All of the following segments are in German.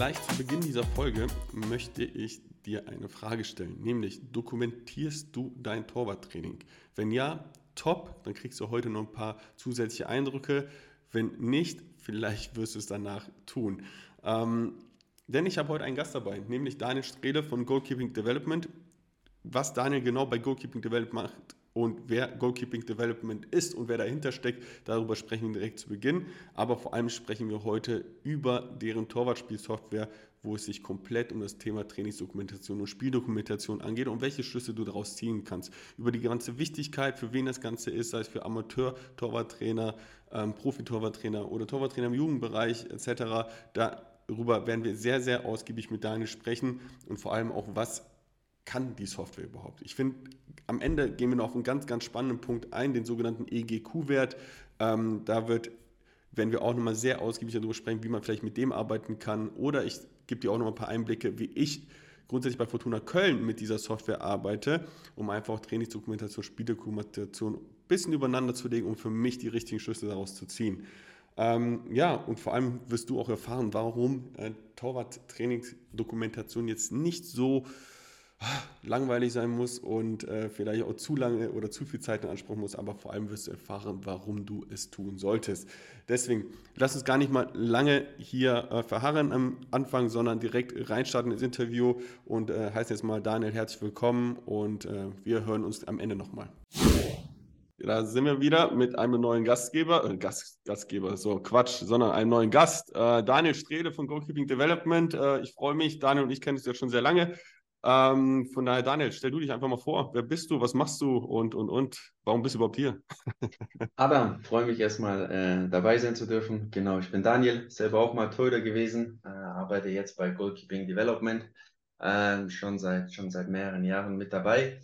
gleich zu Beginn dieser Folge möchte ich dir eine Frage stellen, nämlich dokumentierst du dein Torwarttraining? Wenn ja, top, dann kriegst du heute noch ein paar zusätzliche Eindrücke. Wenn nicht, vielleicht wirst du es danach tun. Ähm, denn ich habe heute einen Gast dabei, nämlich Daniel Strede von Goalkeeping Development. Was Daniel genau bei Goalkeeping Development macht, und wer Goalkeeping Development ist und wer dahinter steckt, darüber sprechen wir direkt zu Beginn. Aber vor allem sprechen wir heute über deren Torwartspielsoftware, wo es sich komplett um das Thema Trainingsdokumentation und Spieldokumentation angeht und welche Schlüsse du daraus ziehen kannst. Über die ganze Wichtigkeit, für wen das Ganze ist, sei es für Amateur-Torwarttrainer, ähm, Profi-Torwarttrainer oder Torwarttrainer im Jugendbereich etc. Darüber werden wir sehr, sehr ausgiebig mit Daniel sprechen und vor allem auch, was kann die Software überhaupt? Ich finde, am Ende gehen wir noch auf einen ganz, ganz spannenden Punkt ein, den sogenannten EGQ-Wert. Ähm, da wird, werden wir auch nochmal sehr ausgiebig darüber sprechen, wie man vielleicht mit dem arbeiten kann. Oder ich gebe dir auch noch ein paar Einblicke, wie ich grundsätzlich bei Fortuna Köln mit dieser Software arbeite, um einfach auch Trainingsdokumentation, Spieldokumentation ein bisschen übereinander zu legen, um für mich die richtigen Schlüsse daraus zu ziehen. Ähm, ja, und vor allem wirst du auch erfahren, warum äh, Torwart-Trainingsdokumentation jetzt nicht so langweilig sein muss und äh, vielleicht auch zu lange oder zu viel Zeit in Anspruch muss, aber vor allem wirst du erfahren, warum du es tun solltest. Deswegen lass uns gar nicht mal lange hier äh, verharren am Anfang, sondern direkt reinstarten ins Interview und äh, heißt jetzt mal Daniel herzlich willkommen und äh, wir hören uns am Ende nochmal. Da sind wir wieder mit einem neuen Gastgeber, äh, Gast, Gastgeber, so Quatsch, sondern einem neuen Gast, äh, Daniel Strede von Goalkeeping Development. Ich freue mich, Daniel und ich kennen uns ja schon sehr lange. Ähm, von daher, Daniel, stell du dich einfach mal vor. Wer bist du? Was machst du? Und, und, und. Warum bist du überhaupt hier? Adam, freue mich erstmal äh, dabei sein zu dürfen. Genau, ich bin Daniel, selber auch mal Torhüter gewesen, äh, arbeite jetzt bei Goalkeeping Development, äh, schon, seit, schon seit mehreren Jahren mit dabei.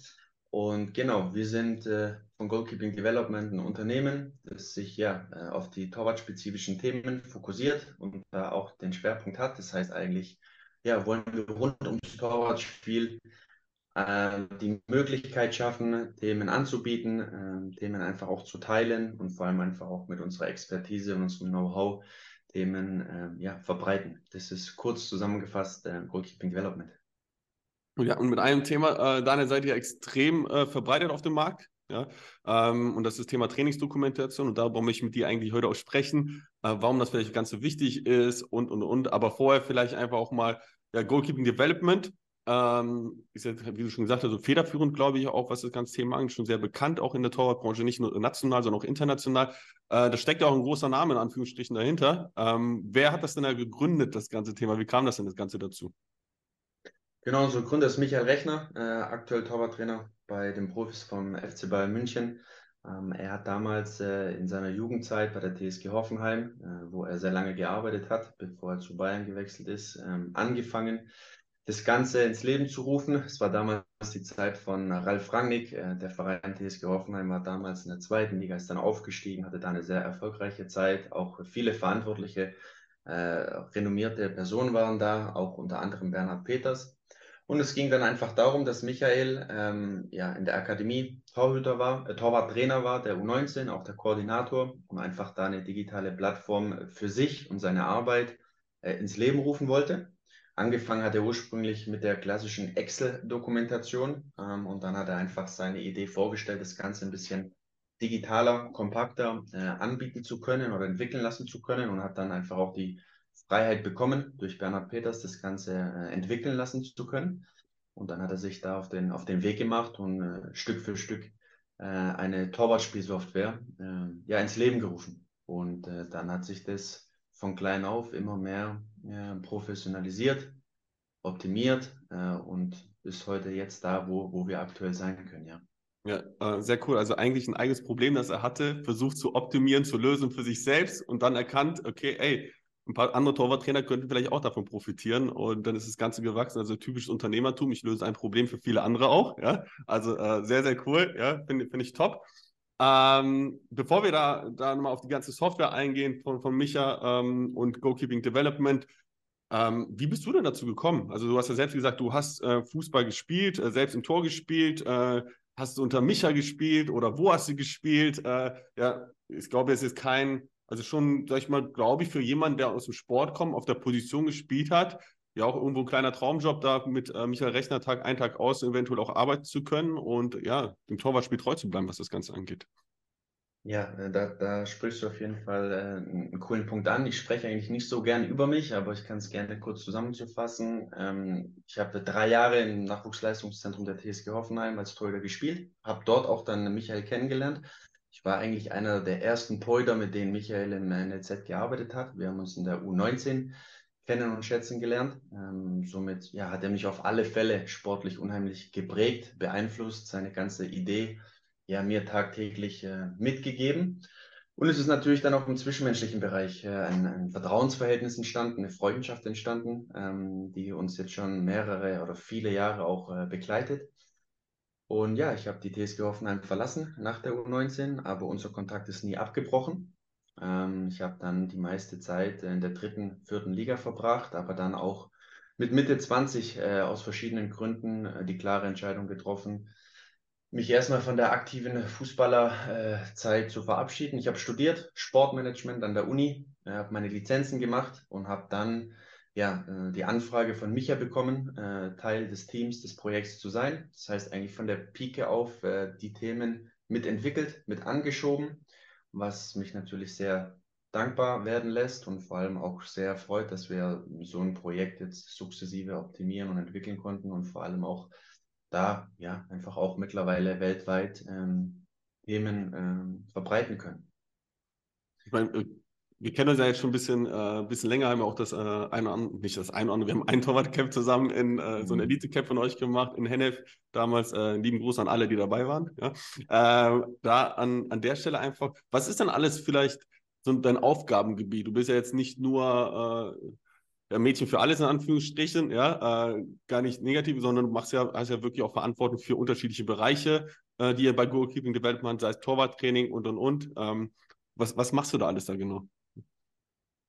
Und genau, wir sind äh, von Goalkeeping Development ein Unternehmen, das sich ja äh, auf die torwartspezifischen Themen fokussiert und da auch den Schwerpunkt hat. Das heißt eigentlich, ja, wollen wir rund ums Torwartspiel äh, die Möglichkeit schaffen, Themen anzubieten, äh, Themen einfach auch zu teilen und vor allem einfach auch mit unserer Expertise und unserem Know-how Themen äh, ja, verbreiten. Das ist kurz zusammengefasst äh, Goalkeeping Development. Ja, und mit einem Thema, äh, Daniel, seid ihr extrem äh, verbreitet auf dem Markt. Ja, ähm, und das ist das Thema Trainingsdokumentation und darüber möchte ich mit dir eigentlich heute auch sprechen, äh, warum das vielleicht ganz so wichtig ist und, und, und. Aber vorher vielleicht einfach auch mal ja, Goalkeeping Development ähm, ist ja, wie du schon gesagt hast, so federführend, glaube ich, auch, was das ganze Thema angeht, schon sehr bekannt, auch in der Torwartbranche, nicht nur national, sondern auch international. Äh, da steckt ja auch ein großer Name in Anführungsstrichen dahinter. Ähm, wer hat das denn da gegründet, das ganze Thema? Wie kam das denn das Ganze dazu? Genau, unser Gründer ist Michael Rechner, äh, aktuell Torwarttrainer bei den Profis vom FC Bayern München. Ähm, er hat damals äh, in seiner Jugendzeit bei der TSG Hoffenheim, äh, wo er sehr lange gearbeitet hat, bevor er zu Bayern gewechselt ist, ähm, angefangen, das Ganze ins Leben zu rufen. Es war damals die Zeit von Ralf Rangnick. Äh, der Verein TSG Hoffenheim war damals in der zweiten Liga, ist dann aufgestiegen, hatte da eine sehr erfolgreiche Zeit. Auch viele verantwortliche, renommierte Personen waren da, auch unter anderem Bernhard Peters. Und es ging dann einfach darum, dass Michael ähm, ja, in der Akademie Torhüter war, äh, Torwarttrainer war, der U19, auch der Koordinator, und einfach da eine digitale Plattform für sich und seine Arbeit äh, ins Leben rufen wollte. Angefangen hat er ursprünglich mit der klassischen Excel-Dokumentation ähm, und dann hat er einfach seine Idee vorgestellt, das Ganze ein bisschen digitaler, kompakter äh, anbieten zu können oder entwickeln lassen zu können und hat dann einfach auch die Freiheit bekommen, durch Bernhard Peters das Ganze äh, entwickeln lassen zu können. Und dann hat er sich da auf den, auf den Weg gemacht und äh, Stück für Stück äh, eine Torwartspielsoftware äh, ja, ins Leben gerufen. Und äh, dann hat sich das von klein auf immer mehr professionalisiert, optimiert äh, und ist heute jetzt da, wo, wo wir aktuell sein können, ja. Ja, sehr cool. Also eigentlich ein eigenes Problem, das er hatte, versucht zu optimieren, zu lösen für sich selbst und dann erkannt, okay, ey, ein paar andere Torwarttrainer könnten vielleicht auch davon profitieren und dann ist das Ganze gewachsen. Also typisches Unternehmertum. Ich löse ein Problem für viele andere auch. Ja? Also äh, sehr, sehr cool. Ja? Finde find ich top. Ähm, bevor wir da, da nochmal auf die ganze Software eingehen von, von Micha ähm, und Goalkeeping Development, ähm, wie bist du denn dazu gekommen? Also du hast ja selbst gesagt, du hast äh, Fußball gespielt, äh, selbst im Tor gespielt, äh, hast du unter Micha gespielt oder wo hast du gespielt? Äh, ja, ich glaube, es ist kein Also schon, sag ich mal, glaube ich, für jemanden, der aus dem Sport kommt, auf der Position gespielt hat, ja auch irgendwo ein kleiner Traumjob, da mit äh, Michael Rechner Tag ein, Tag aus eventuell auch arbeiten zu können und ja, dem Torwartspiel treu zu bleiben, was das Ganze angeht. Ja, äh, da, da sprichst du auf jeden Fall äh, einen coolen Punkt an. Ich spreche eigentlich nicht so gern über mich, aber ich kann es gerne kurz zusammenzufassen. Ähm, ich habe drei Jahre im Nachwuchsleistungszentrum der TSG Hoffenheim als Torhüter gespielt, habe dort auch dann Michael kennengelernt. Ich war eigentlich einer der ersten Torhüter, mit denen Michael im NLZ gearbeitet hat. Wir haben uns in der U19 kennen und schätzen gelernt. Ähm, somit ja, hat er mich auf alle Fälle sportlich unheimlich geprägt, beeinflusst, seine ganze Idee ja, mir tagtäglich äh, mitgegeben. Und es ist natürlich dann auch im zwischenmenschlichen Bereich äh, ein, ein, Vertrauensverhältnis entstanden, eine Freundschaft entstanden, ähm, die uns jetzt schon mehrere oder viele Jahre auch äh, begleitet. Und ja, ich habe die TSG Hoffenheim verlassen nach der U19, aber unser Kontakt ist nie abgebrochen. Ähm, ich habe dann die meiste Zeit in der dritten, vierten Liga verbracht, aber dann auch mit Mitte 20 äh, aus verschiedenen Gründen äh, die klare Entscheidung getroffen, mich erstmal von der aktiven Fußballerzeit zu verabschieden. Ich habe studiert Sportmanagement an der Uni, äh, habe meine Lizenzen gemacht und habe dann ja, äh, die Anfrage von Micha bekommen, äh, Teil des Teams des Projekts zu sein. Das heißt eigentlich von der Pike auf die Themen mitentwickelt, mit angeschoben, was mich natürlich sehr dankbar werden lässt und vor allem auch sehr freut, dass wir so ein Projekt jetzt sukzessive optimieren und entwickeln konnten und vor allem auch da ja einfach auch mittlerweile weltweit ähm, Themen ähm, verbreiten können. Ich meine, äh, wir kennen uns ja jetzt schon ein bisschen, äh, bisschen länger, haben wir auch das äh, eine oder nicht das eine oder andere, wir haben ein Torwartcamp zusammen in äh, so ein mhm. Elite-Camp von euch gemacht in Hennef. Damals äh, lieben Gruß an alle, die dabei waren. Ja? Äh, da an, an der Stelle einfach, was ist denn alles vielleicht so dein Aufgabengebiet? Du bist ja jetzt nicht nur äh, ja, Mädchen für alles in Anführungsstrichen, ja, äh, gar nicht negativ, sondern du machst ja, hast ja wirklich auch Verantwortung für unterschiedliche Bereiche, äh, die ihr bei Goalkeeping Development, sei es Torwarttraining und und und. Ähm, was, was machst du da alles da genau?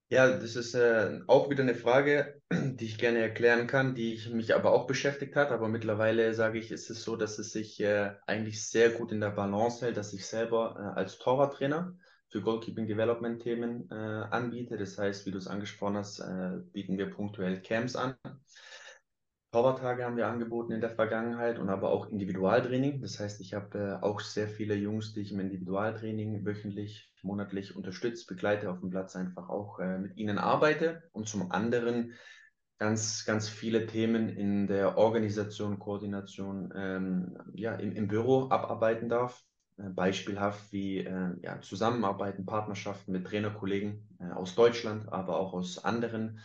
Ja, das ist äh, auch wieder eine Frage, die ich gerne erklären kann, die ich mich aber auch beschäftigt hat. Aber mittlerweile sage ich, ist es so, dass es sich äh, eigentlich sehr gut in der Balance hält, dass ich selber äh, als Torwarttrainer für Goalkeeping Development Themen äh, anbiete. Das heißt, wie du es angesprochen hast, äh, bieten wir punktuell Camps an. Powertage haben wir angeboten in der Vergangenheit und aber auch Individualtraining. Das heißt, ich habe äh, auch sehr viele Jungs, die ich im Individualtraining wöchentlich, monatlich unterstütze, begleite auf dem Platz einfach auch äh, mit ihnen arbeite und zum anderen ganz, ganz viele Themen in der Organisation, Koordination ähm, ja, im, im Büro abarbeiten darf. Äh, beispielhaft wie äh, ja, Zusammenarbeiten, Partnerschaften mit Trainerkollegen äh, aus Deutschland, aber auch aus anderen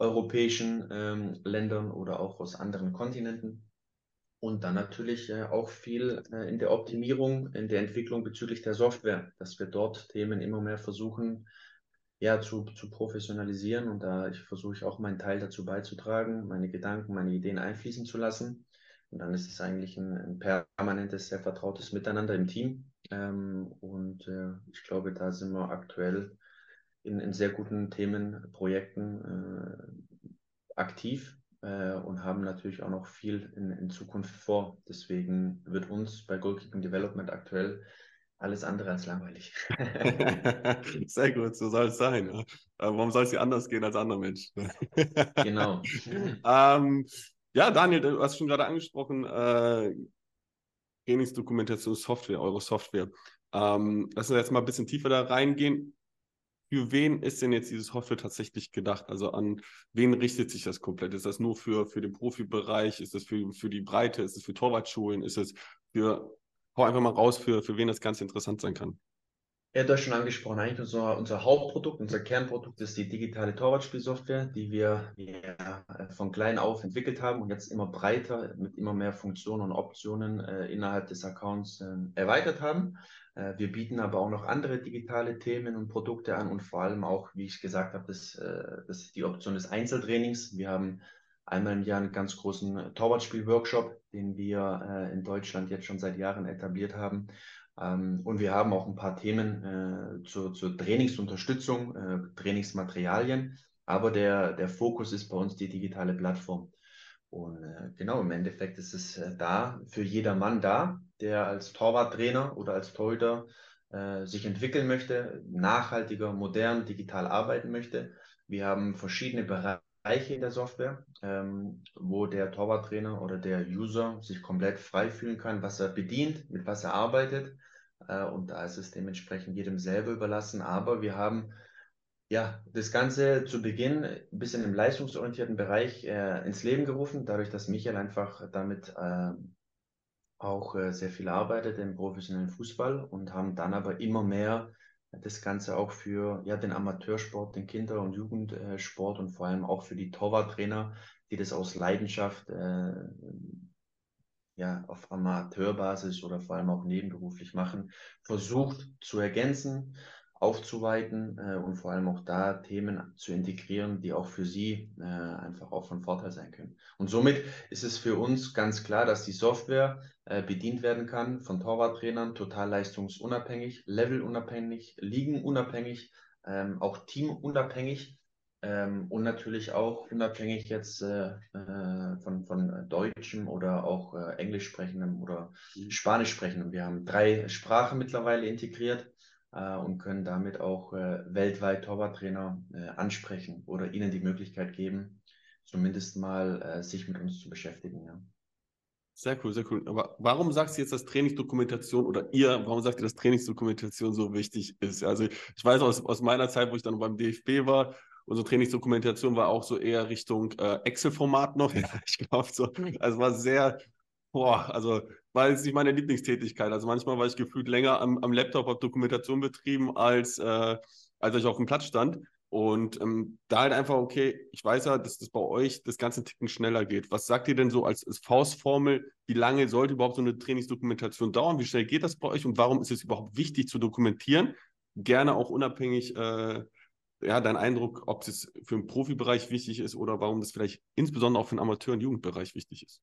europäischen ähm, Ländern oder auch aus anderen Kontinenten. Und dann natürlich äh, auch viel äh, in der Optimierung, in der Entwicklung bezüglich der Software, dass wir dort Themen immer mehr versuchen, ja, zu, zu professionalisieren. Und da versuche ich auch meinen Teil dazu beizutragen, meine Gedanken, meine Ideen einfließen zu lassen. Und dann ist es eigentlich ein, ein permanentes, sehr vertrautes Miteinander im Team. Ähm, und äh, ich glaube, da sind wir aktuell in, in sehr guten Themenprojekten äh, aktiv äh, und haben natürlich auch noch viel in, in Zukunft vor. Deswegen wird uns bei Goalkeeping Development aktuell alles andere als langweilig. Sehr gut, so soll es sein. Warum soll es dir anders gehen als andere Menschen? genau. ähm, ja, Daniel, du hast schon gerade angesprochen, äh, Trainingsdokumentation Software, eure Software. Ähm, lass uns jetzt mal ein bisschen tiefer da reingehen. Für wen ist denn jetzt dieses Software tatsächlich gedacht? Also an wen richtet sich das komplett? Ist das nur für, für den Profibereich? Ist das für, für die Breite? Ist es für Torwartschulen? Ist es für, hau einfach mal raus, für, für wen das Ganze interessant sein kann? Er hat das schon angesprochen. Eigentlich unser, unser Hauptprodukt, unser Kernprodukt ist die digitale Torwartspielsoftware, die wir ja, von klein auf entwickelt haben und jetzt immer breiter mit immer mehr Funktionen und Optionen äh, innerhalb des Accounts äh, erweitert haben. Äh, wir bieten aber auch noch andere digitale Themen und Produkte an und vor allem auch, wie ich gesagt habe, das, äh, das ist die Option des Einzeltrainings. Wir haben einmal im Jahr einen ganz großen Torwartspiel-Workshop, den wir äh, in Deutschland jetzt schon seit Jahren etabliert haben ähm, und wir haben auch ein paar Themen zur, zur, Trainingsunterstützung, Trainingsmaterialien. Aber der, der Fokus ist bei uns die digitale Plattform. Und äh, genau, im Endeffekt ist es äh, da für jedermann da, der als Torwarttrainer oder als Torhüter äh, sich entwickeln möchte, nachhaltiger, modern, digital arbeiten möchte. Wir haben verschiedene Bereiche in der Software, ähm, wo der Torwarttrainer oder der User sich komplett frei fühlen kann, was er bedient, mit was er arbeitet. Äh, und da ist es dementsprechend jedem selber überlassen. Aber wir haben ja, das Ganze zu Beginn ein bisschen im leistungsorientierten Bereich äh, ins Leben gerufen, dadurch, dass Michael einfach damit äh, auch äh, sehr viel arbeitet im professionellen Fußball und haben dann aber immer mehr das Ganze auch für ja, den Amateursport, den Kinder- und Jugendsport und vor allem auch für die Torwarttrainer, die das aus Leidenschaft äh, ja, auf Amateurbasis oder vor allem auch nebenberuflich machen, versucht zu ergänzen aufzuweiten äh, und vor allem auch da Themen zu integrieren, die auch für Sie äh, einfach auch von Vorteil sein können. Und somit ist es für uns ganz klar, dass die Software äh, bedient werden kann von Torwarttrainern, total leistungsunabhängig, levelunabhängig, ligenunabhängig, ähm, auch teamunabhängig. Ähm, und natürlich auch unabhängig jetzt äh, äh von, von deutschem oder auch äh, englisch sprechendem oder mhm. spanisch sprechendem. Wir haben drei Sprachen mittlerweile integriert äh, und können damit auch äh, weltweit Torwarttrainer äh, ansprechen oder ihnen die Möglichkeit geben, zumindest mal äh, sich mit uns zu beschäftigen. Ja. Sehr cool, sehr cool. Aber warum sagst du jetzt, dass Trainingsdokumentation oder ihr, warum sagt ihr, dass Trainingsdokumentation so wichtig ist? Also ich weiß aus, aus meiner Zeit, wo ich dann beim DFB war, unsere Trainingsdokumentation war auch so eher Richtung äh, Excel-Format noch. Ja, ich glaube so. Also war sehr, boah, also war jetzt nicht meine Lieblingstätigkeit. Also manchmal war ich gefühlt länger am, am Laptop, habe Dokumentation betrieben, als, äh, als ich auf dem Platz stand. Und ähm, da halt einfach, okay, ich weiß ja, dass das bei euch das ganze Ticken schneller geht. Was sagt ihr denn so als, als Faustformel? Wie lange sollte überhaupt so eine Trainingsdokumentation dauern? Wie schnell geht das bei euch? Und warum ist es überhaupt wichtig zu dokumentieren? Gerne auch unabhängig, äh, ja, dein Eindruck, ob es für den Profibereich wichtig ist oder warum das vielleicht insbesondere auch für den Amateur- und Jugendbereich wichtig ist.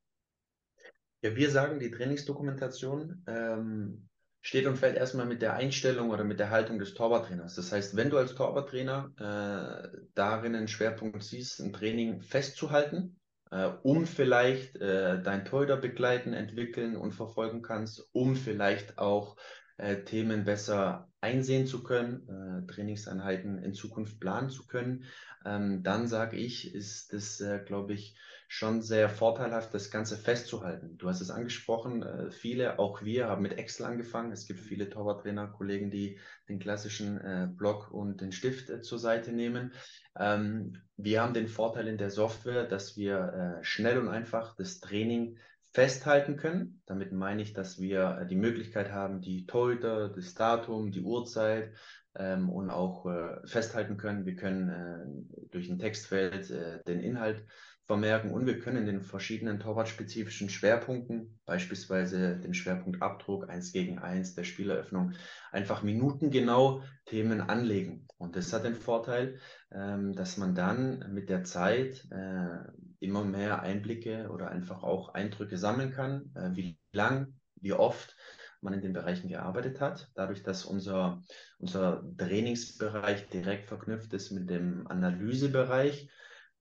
Ja, wir sagen, die Trainingsdokumentation ähm, steht und fällt erstmal mit der Einstellung oder mit der Haltung des Torwarttrainers. Das heißt, wenn du als Torwarttrainer äh, darin einen Schwerpunkt siehst, ein Training festzuhalten, äh, um vielleicht äh, dein Torhüter begleiten, entwickeln und verfolgen kannst, um vielleicht auch äh, Themen besser einsehen zu können, äh, Trainingseinheiten in Zukunft planen zu können, ähm, dann sage ich, ist das, äh, glaube ich, schon sehr vorteilhaft, das Ganze festzuhalten. Du hast es angesprochen, äh, viele, auch wir, haben mit Excel angefangen. Es gibt viele Torwarttrainer, Kollegen, die den klassischen äh, Block und den Stift äh, zur Seite nehmen. Ähm, wir haben den Vorteil in der Software, dass wir äh, schnell und einfach das Training festhalten können. Damit meine ich, dass wir äh, die Möglichkeit haben, die Torhüter, das Datum, die Uhrzeit ähm, und auch äh, festhalten können. Wir können durch ein Textfeld den Inhalt vermerken und wir können in den verschiedenen torwartspezifischen Schwerpunkten, beispielsweise dem Schwerpunkt Abdruck, 1 gegen 1, der Spieleröffnung, einfach minutengenau Themen anlegen. Und das hat den Vorteil, ähm, dass man dann mit der Zeit äh, immer mehr Einblicke oder einfach auch Eindrücke sammeln kann, äh, wie lang, wie oft man in den Bereichen gearbeitet hat. Dadurch, dass unser, unser Trainingsbereich direkt verknüpft ist mit dem Analysebereich,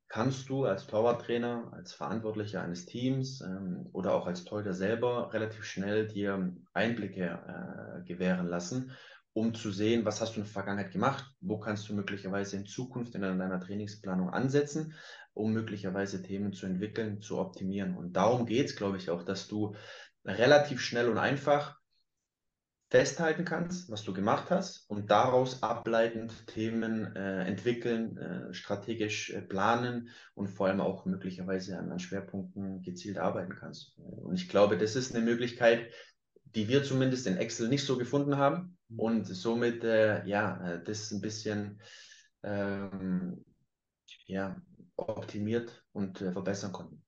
kannst du als Torwarttrainer, als Verantwortlicher eines Teams ähm, oder auch als Torhüter selber relativ schnell dir Einblicke äh, gewähren lassen, um zu sehen, was hast du in der Vergangenheit gemacht, wo kannst du möglicherweise in Zukunft in deiner Trainingsplanung ansetzen, um möglicherweise Themen zu entwickeln, zu optimieren. Und darum geht es, glaube ich, auch, dass du relativ schnell und einfach festhalten kannst, was du gemacht hast und daraus ableitend Themen äh, entwickeln, äh, strategisch äh, planen und vor allem auch möglicherweise an, an, Schwerpunkten gezielt arbeiten kannst. Und ich glaube, das ist eine Möglichkeit, die wir zumindest in Excel nicht so gefunden haben mhm. und somit äh, ja äh, das ein bisschen ähm, ja, optimiert und äh, verbessern konnten.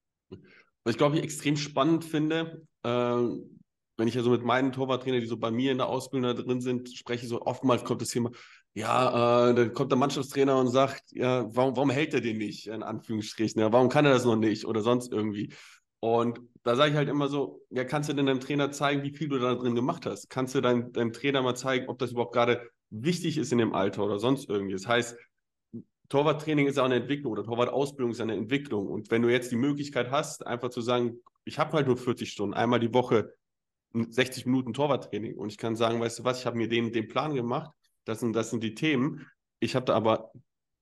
Was ich glaube, ich extrem spannend finde, wenn ich ja so mit meinen Torwarttrainern, die so bei mir in der Ausbildung da drin sind, spreche, so oftmals kommt das Thema, ja, äh, dann kommt der Mannschaftstrainer und sagt, ja, warum, warum hält er den nicht, in Anführungsstrichen, ja, warum kann er das noch nicht oder sonst irgendwie. Und da sage ich halt immer so, ja, kannst du denn deinem Trainer zeigen, wie viel du da drin gemacht hast? Kannst du dein, deinem Trainer mal zeigen, ob das überhaupt gerade wichtig ist in dem Alter oder sonst irgendwie? Das heißt, Torwarttraining ist auch eine Entwicklung oder Torwartausbildung ist eine Entwicklung. Und wenn du jetzt die Möglichkeit hast, einfach zu sagen, ich habe halt nur 40 Stunden, einmal die Woche 60 Minuten Torwarttraining und ich kann sagen, weißt du was, ich habe mir den, den Plan gemacht, das sind, das sind die Themen. Ich habe da aber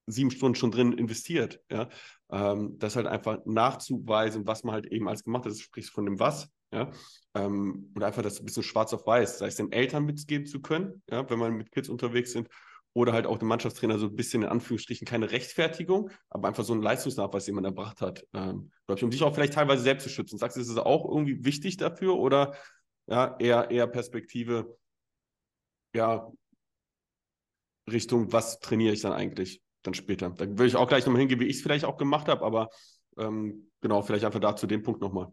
sieben Stunden schon drin investiert. Ja? Ähm, das halt einfach nachzuweisen, was man halt eben als gemacht hat, das spricht von dem Was. Ja? Ähm, und einfach das ein bisschen schwarz auf weiß, sei es den Eltern mitgeben zu können, ja? wenn man mit Kids unterwegs sind, oder halt auch dem Mannschaftstrainer so ein bisschen in Anführungsstrichen keine Rechtfertigung, aber einfach so ein Leistungsnachweis, den man erbracht hat. Ähm, ich, um dich auch vielleicht teilweise selbst zu schützen. Sagst du, ist es auch irgendwie wichtig dafür oder ja, eher, eher Perspektive, ja, Richtung, was trainiere ich dann eigentlich dann später? Da würde ich auch gleich nochmal hingehen, wie ich es vielleicht auch gemacht habe, aber ähm, genau, vielleicht einfach da zu dem Punkt nochmal.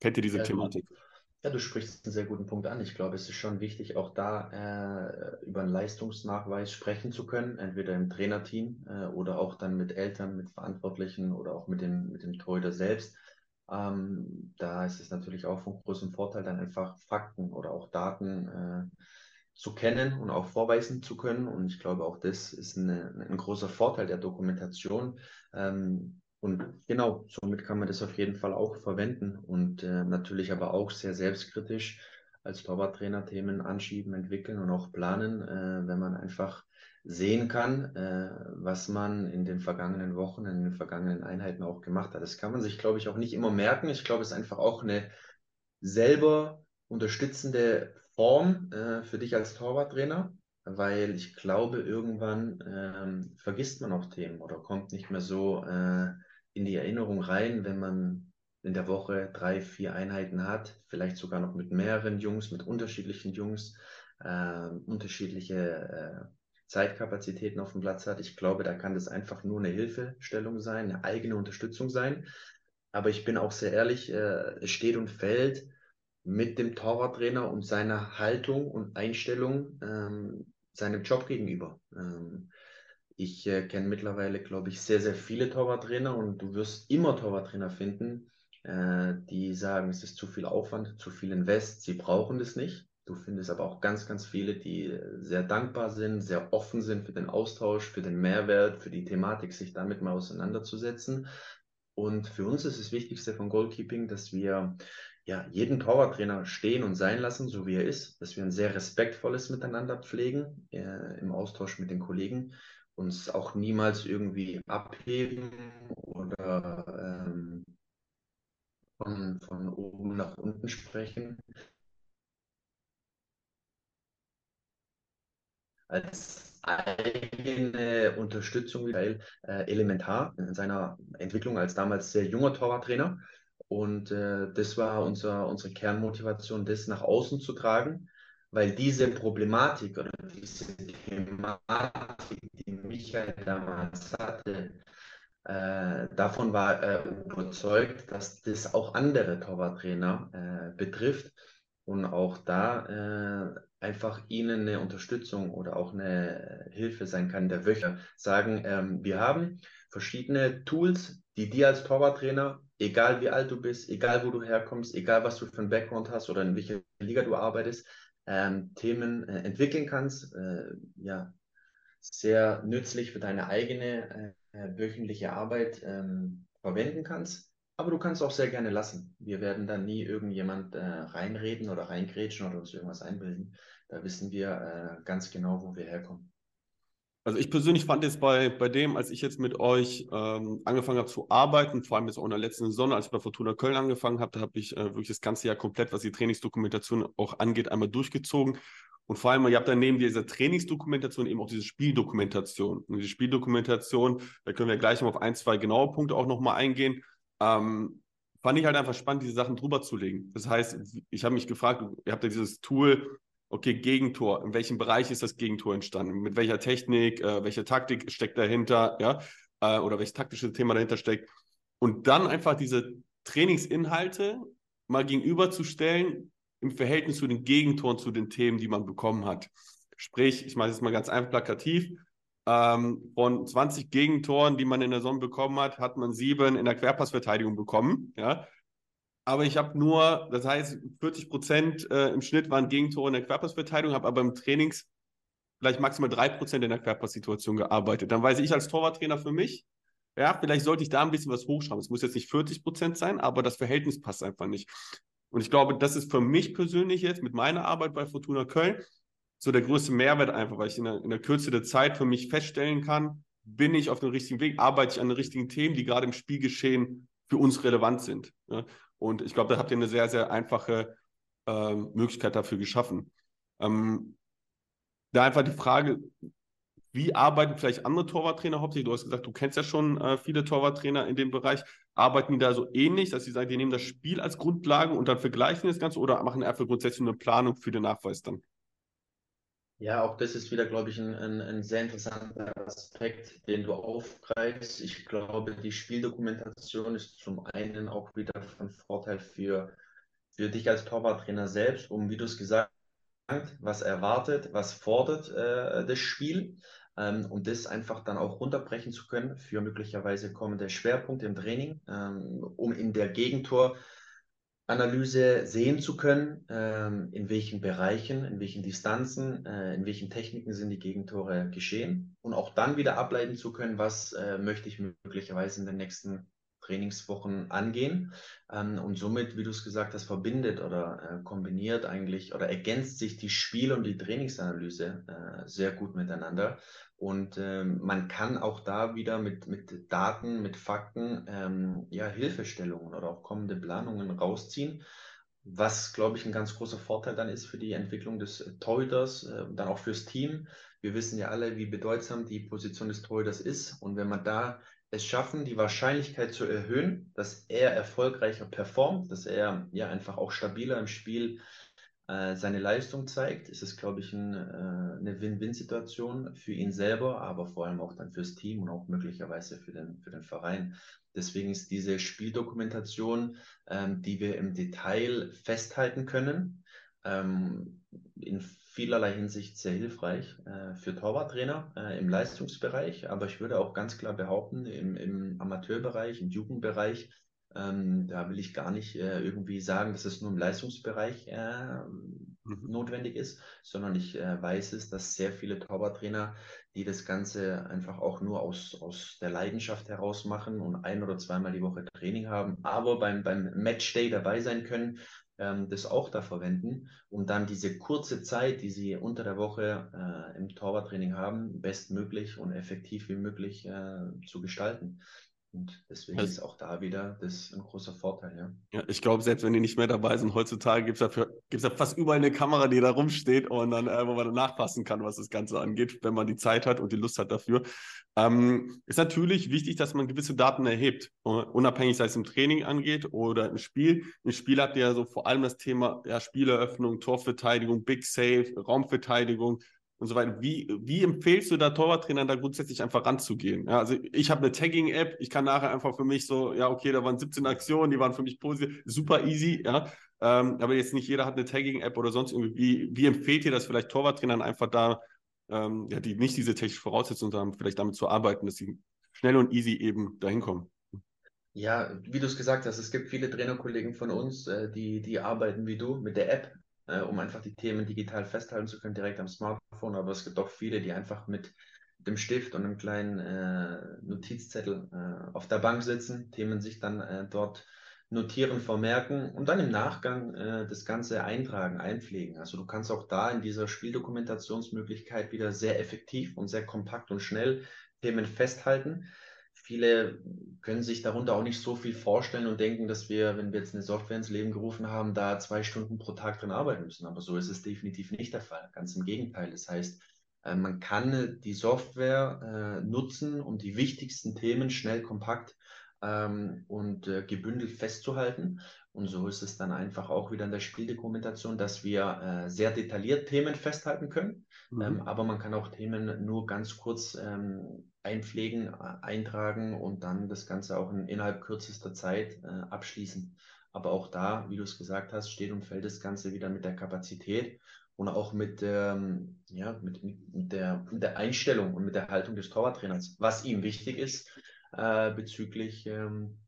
Kennt ihr diese ja, Thematik? Ja, du sprichst einen sehr guten Punkt an. Ich glaube, es ist schon wichtig, auch da äh, über einen Leistungsnachweis sprechen zu können, entweder im Trainerteam äh, oder auch dann mit Eltern, mit Verantwortlichen oder auch mit dem, mit dem Torhüter selbst. Ähm, da ist es natürlich auch von großem Vorteil, dann einfach Fakten oder auch Daten äh, zu kennen und auch vorweisen zu können. Und ich glaube, auch das ist eine, ein großer Vorteil der Dokumentation. Ähm, und genau, somit kann man das auf jeden Fall auch verwenden und äh, natürlich aber auch sehr selbstkritisch als Torwarttrainer Themen anschieben, entwickeln und auch planen, äh, wenn man einfach sehen kann, äh, was man in den vergangenen Wochen, in den vergangenen Einheiten auch gemacht hat. Das kann man sich, glaube ich, auch nicht immer merken. Ich glaube, es ist einfach auch eine selber unterstützende Form äh, für dich als Torwarttrainer, weil ich glaube, irgendwann ähm, vergisst man auch Themen oder kommt nicht mehr so äh, in die Erinnerung rein, wenn man in der Woche drei, vier Einheiten hat, vielleicht sogar noch mit mehreren Jungs, mit unterschiedlichen Jungs, äh, unterschiedliche Zeitkapazitäten auf dem Platz hat. Ich glaube, da kann das einfach nur eine Hilfestellung sein, eine eigene Unterstützung sein. Aber ich bin auch sehr ehrlich, äh, es steht und fällt mit dem Torwarttrainer und seiner Haltung und Einstellung ähm, seinem Job gegenüber. Ähm, ich äh, kenne mittlerweile, glaube ich, sehr, sehr viele Torwarttrainer und du wirst immer Torwarttrainer finden, äh, die sagen, es ist zu viel Aufwand, zu viel Invest, sie brauchen das nicht. Du findest aber auch ganz, ganz viele, die sehr dankbar sind, sehr offen sind für den Austausch, für den Mehrwert, für die Thematik, sich damit mal auseinanderzusetzen. Und für uns ist das Wichtigste von Goalkeeping, dass wir ja, jeden Torwarttrainer stehen und sein lassen, so wie er ist, dass wir ein sehr respektvolles Miteinander pflegen äh, im Austausch mit den Kollegen, uns auch niemals irgendwie abheben oder ähm, von, von oben nach unten sprechen, als eigene Unterstützung äh, elementar in seiner Entwicklung als damals sehr junger Torwarttrainer. Und äh, das war unser, unsere Kernmotivation, das nach außen zu tragen, weil diese Problematik oder diese Thematik, die Michael damals hatte, äh, davon war er überzeugt, dass das auch andere Torwarttrainer äh, betrifft und auch da äh, einfach ihnen eine Unterstützung oder auch eine Hilfe sein kann, der Wöcher sagen, ähm, wir haben verschiedene Tools, die dir als Torwarttrainer, egal wie alt du bist, egal wo du herkommst, egal was du für einen Background hast oder in welcher Liga du arbeitest, ähm, Themen äh, entwickeln kannst, äh, ja, sehr nützlich für deine eigene äh, wöchentliche Arbeit ähm, verwenden kannst. Aber du kannst auch sehr gerne lassen. Wir werden da nie irgendjemand äh, reinreden oder reingrätschen oder uns irgendwas einbilden. Da wissen wir äh, ganz genau, wo wir herkommen. Also ich persönlich fand jetzt bei, bei dem, als ich jetzt mit euch ähm, angefangen habe zu arbeiten, vor allem jetzt auch in der letzten Saison, als ich bei Fortuna Köln angefangen habe, da habe ich äh, wirklich das ganze Jahr komplett, was die Trainingsdokumentation auch angeht, einmal durchgezogen. Und vor allem, ihr habt dann neben dieser Trainingsdokumentation eben auch diese Spieldokumentation. Und diese Spieldokumentation, da können wir gleich noch auf ein, zwei genaue Punkte auch nochmal eingehen ähm, fand ich halt einfach spannend, diese Sachen drüber zu legen. Das heißt, ich habe mich gefragt, ihr habt ja dieses Tool, okay, Gegentor, in welchem Bereich ist das Gegentor entstanden? Mit welcher Technik, äh, welche Taktik steckt dahinter, ja, äh, oder welches taktische Thema dahinter steckt. Und dann einfach diese Trainingsinhalte mal gegenüberzustellen im Verhältnis zu den Gegentoren, zu den Themen, die man bekommen hat. Sprich, ich mache es mal ganz einfach plakativ, ähm, von 20 Gegentoren, die man in der Sonne bekommen hat, hat man sieben in der Querpassverteidigung bekommen. Ja? Aber ich habe nur, das heißt, 40 Prozent äh, im Schnitt waren Gegentore in der Querpassverteidigung, habe aber im Trainings vielleicht maximal drei Prozent in der Querpasssituation gearbeitet. Dann weiß ich als Torwarttrainer für mich, ja, vielleicht sollte ich da ein bisschen was hochschrauben. Es muss jetzt nicht 40 Prozent sein, aber das Verhältnis passt einfach nicht. Und ich glaube, das ist für mich persönlich jetzt mit meiner Arbeit bei Fortuna Köln so der größte Mehrwert einfach, weil ich in der, in der Kürze der Zeit für mich feststellen kann, bin ich auf dem richtigen Weg, arbeite ich an den richtigen Themen, die gerade im Spielgeschehen für uns relevant sind. Ja? Und ich glaube, da habt ihr eine sehr, sehr einfache ähm, Möglichkeit dafür geschaffen. Ähm, da einfach die Frage, wie arbeiten vielleicht andere Torwarttrainer hauptsächlich? Du hast gesagt, du kennst ja schon äh, viele Torwarttrainer in dem Bereich. Arbeiten die da so ähnlich, dass sie sagen, die nehmen das Spiel als Grundlage und dann vergleichen das Ganze oder machen einfach grundsätzlich eine Planung für den Nachweis dann? Ja, auch das ist wieder, glaube ich, ein, ein, ein, sehr interessanter Aspekt, den du aufgreifst. Ich glaube, die Spieldokumentation ist zum einen auch wieder von Vorteil für, für dich als Torwarttrainer selbst, um, wie du es gesagt hast, was erwartet, was fordert äh, das Spiel, ähm, um das einfach dann auch runterbrechen zu können für möglicherweise kommende Schwerpunkte im Training, ähm, um in der Gegentor Analyse sehen zu können, ähm, in welchen Bereichen, in welchen Distanzen, äh, in welchen Techniken sind die Gegentore geschehen und auch dann wieder ableiten zu können, was äh, möchte ich möglicherweise in den nächsten Trainingswochen angehen. Ähm, und somit, wie du es gesagt hast, verbindet oder äh, kombiniert eigentlich oder ergänzt sich die Spiel- und die Trainingsanalyse äh, sehr gut miteinander. Und ähm, man kann auch da wieder mit, mit Daten, mit Fakten, ähm, ja, Hilfestellungen oder auch kommende Planungen rausziehen. Was, glaube ich, ein ganz großer Vorteil dann ist für die Entwicklung des Torhüters, äh, dann auch fürs Team. Wir wissen ja alle, wie bedeutsam die Position des Torhüters ist. Und wenn man da es schaffen, die Wahrscheinlichkeit zu erhöhen, dass er erfolgreicher performt, dass er ja einfach auch stabiler im Spiel äh, seine Leistung zeigt, ist es, glaube ich, ein, äh, eine Win-Win-Situation für ihn selber, aber vor allem auch dann fürs Team und auch möglicherweise für den, für den Verein. Deswegen ist diese Spieldokumentation, ähm, die wir im Detail festhalten können, ähm, in vielerlei Hinsicht sehr hilfreich äh, für Torwarttrainer äh, im Leistungsbereich, aber ich würde auch ganz klar behaupten, im, im Amateurbereich, im Jugendbereich, ähm, da will ich gar nicht äh, irgendwie sagen, dass es nur im Leistungsbereich äh, mhm. notwendig ist, sondern ich äh, weiß es, dass sehr viele Torwarttrainer, die das Ganze einfach auch nur aus, aus der Leidenschaft heraus machen und ein oder zweimal die Woche Training haben, aber beim, beim Matchday dabei sein können ähm, das auch da verwenden, um dann diese kurze Zeit, die sie unter der Woche äh, im Torwarttraining haben, bestmöglich und effektiv wie möglich äh, zu gestalten. Und deswegen das, ist auch da wieder das ein großer Vorteil, ja. Ja, ich glaube, selbst wenn die nicht mehr dabei sind, heutzutage gibt es gibt's ja fast überall eine Kamera, die da rumsteht und dann, äh, wo man dann nachpassen kann, was das Ganze angeht, wenn man die Zeit hat und die Lust hat dafür. Ähm, ist natürlich wichtig, dass man gewisse Daten erhebt, unabhängig sei es im Training angeht oder im Spiel. Im Spiel habt ihr ja so vor allem das Thema ja, Spieleröffnung, Torverteidigung, Big Save, Raumverteidigung und so weiter. Wie, wie empfehlst du da Torwarttrainern da grundsätzlich einfach ranzugehen? Ja, also ich habe eine Tagging-App, ich kann nachher einfach für mich so, ja, okay, da waren 17 Aktionen, die waren für mich positiv, super easy, ja. Ähm, aber jetzt nicht jeder hat eine Tagging-App oder sonst irgendwie. Wie, wie empfehlt ihr das vielleicht Torwarttrainern einfach da, ähm, ja, die nicht diese technische Voraussetzungen haben, vielleicht damit zu arbeiten, dass sie schnell und easy eben dahin kommen? Ja, wie du es gesagt hast, es gibt viele Trainerkollegen von uns, äh, die, die arbeiten wie du mit der App äh, um einfach die Themen digital festhalten zu können, direkt am Smartphone. Aber es gibt auch viele, die einfach mit dem Stift und einem kleinen äh, Notizzettel äh, auf der Bank sitzen, Themen sich dann äh, dort notieren, vermerken und dann im Nachgang äh, das Ganze eintragen, einpflegen. Also du kannst auch da in dieser Spieldokumentationsmöglichkeit wieder sehr effektiv und sehr kompakt und schnell Themen festhalten viele können sich darunter auch nicht so viel vorstellen und denken, dass wir, wenn wir jetzt eine Software ins Leben gerufen haben, da zwei Stunden pro Tag drin arbeiten müssen. Aber so ist es definitiv nicht der Fall. Ganz im Gegenteil. Das heißt, äh, man kann die Software äh, nutzen, um die wichtigsten Themen schnell, kompakt ähm, und äh, gebündelt festzuhalten. Und so ist es dann einfach auch wieder in der Spieldokumentation, dass wir sehr detailliert Themen festhalten können. Mhm. Ähm, aber man kann auch Themen nur ganz kurz ähm, einpflegen, äh, eintragen und dann das Ganze auch in, innerhalb kürzester Zeit äh, abschließen. Aber auch da, wie du es gesagt hast, steht und fällt das Ganze wieder mit der Kapazität und auch mit, ähm, ja, mit, mit, der, mit der Einstellung und mit der Haltung des Torwarttrainers, was ihm wichtig ist äh, bezüglich ähm,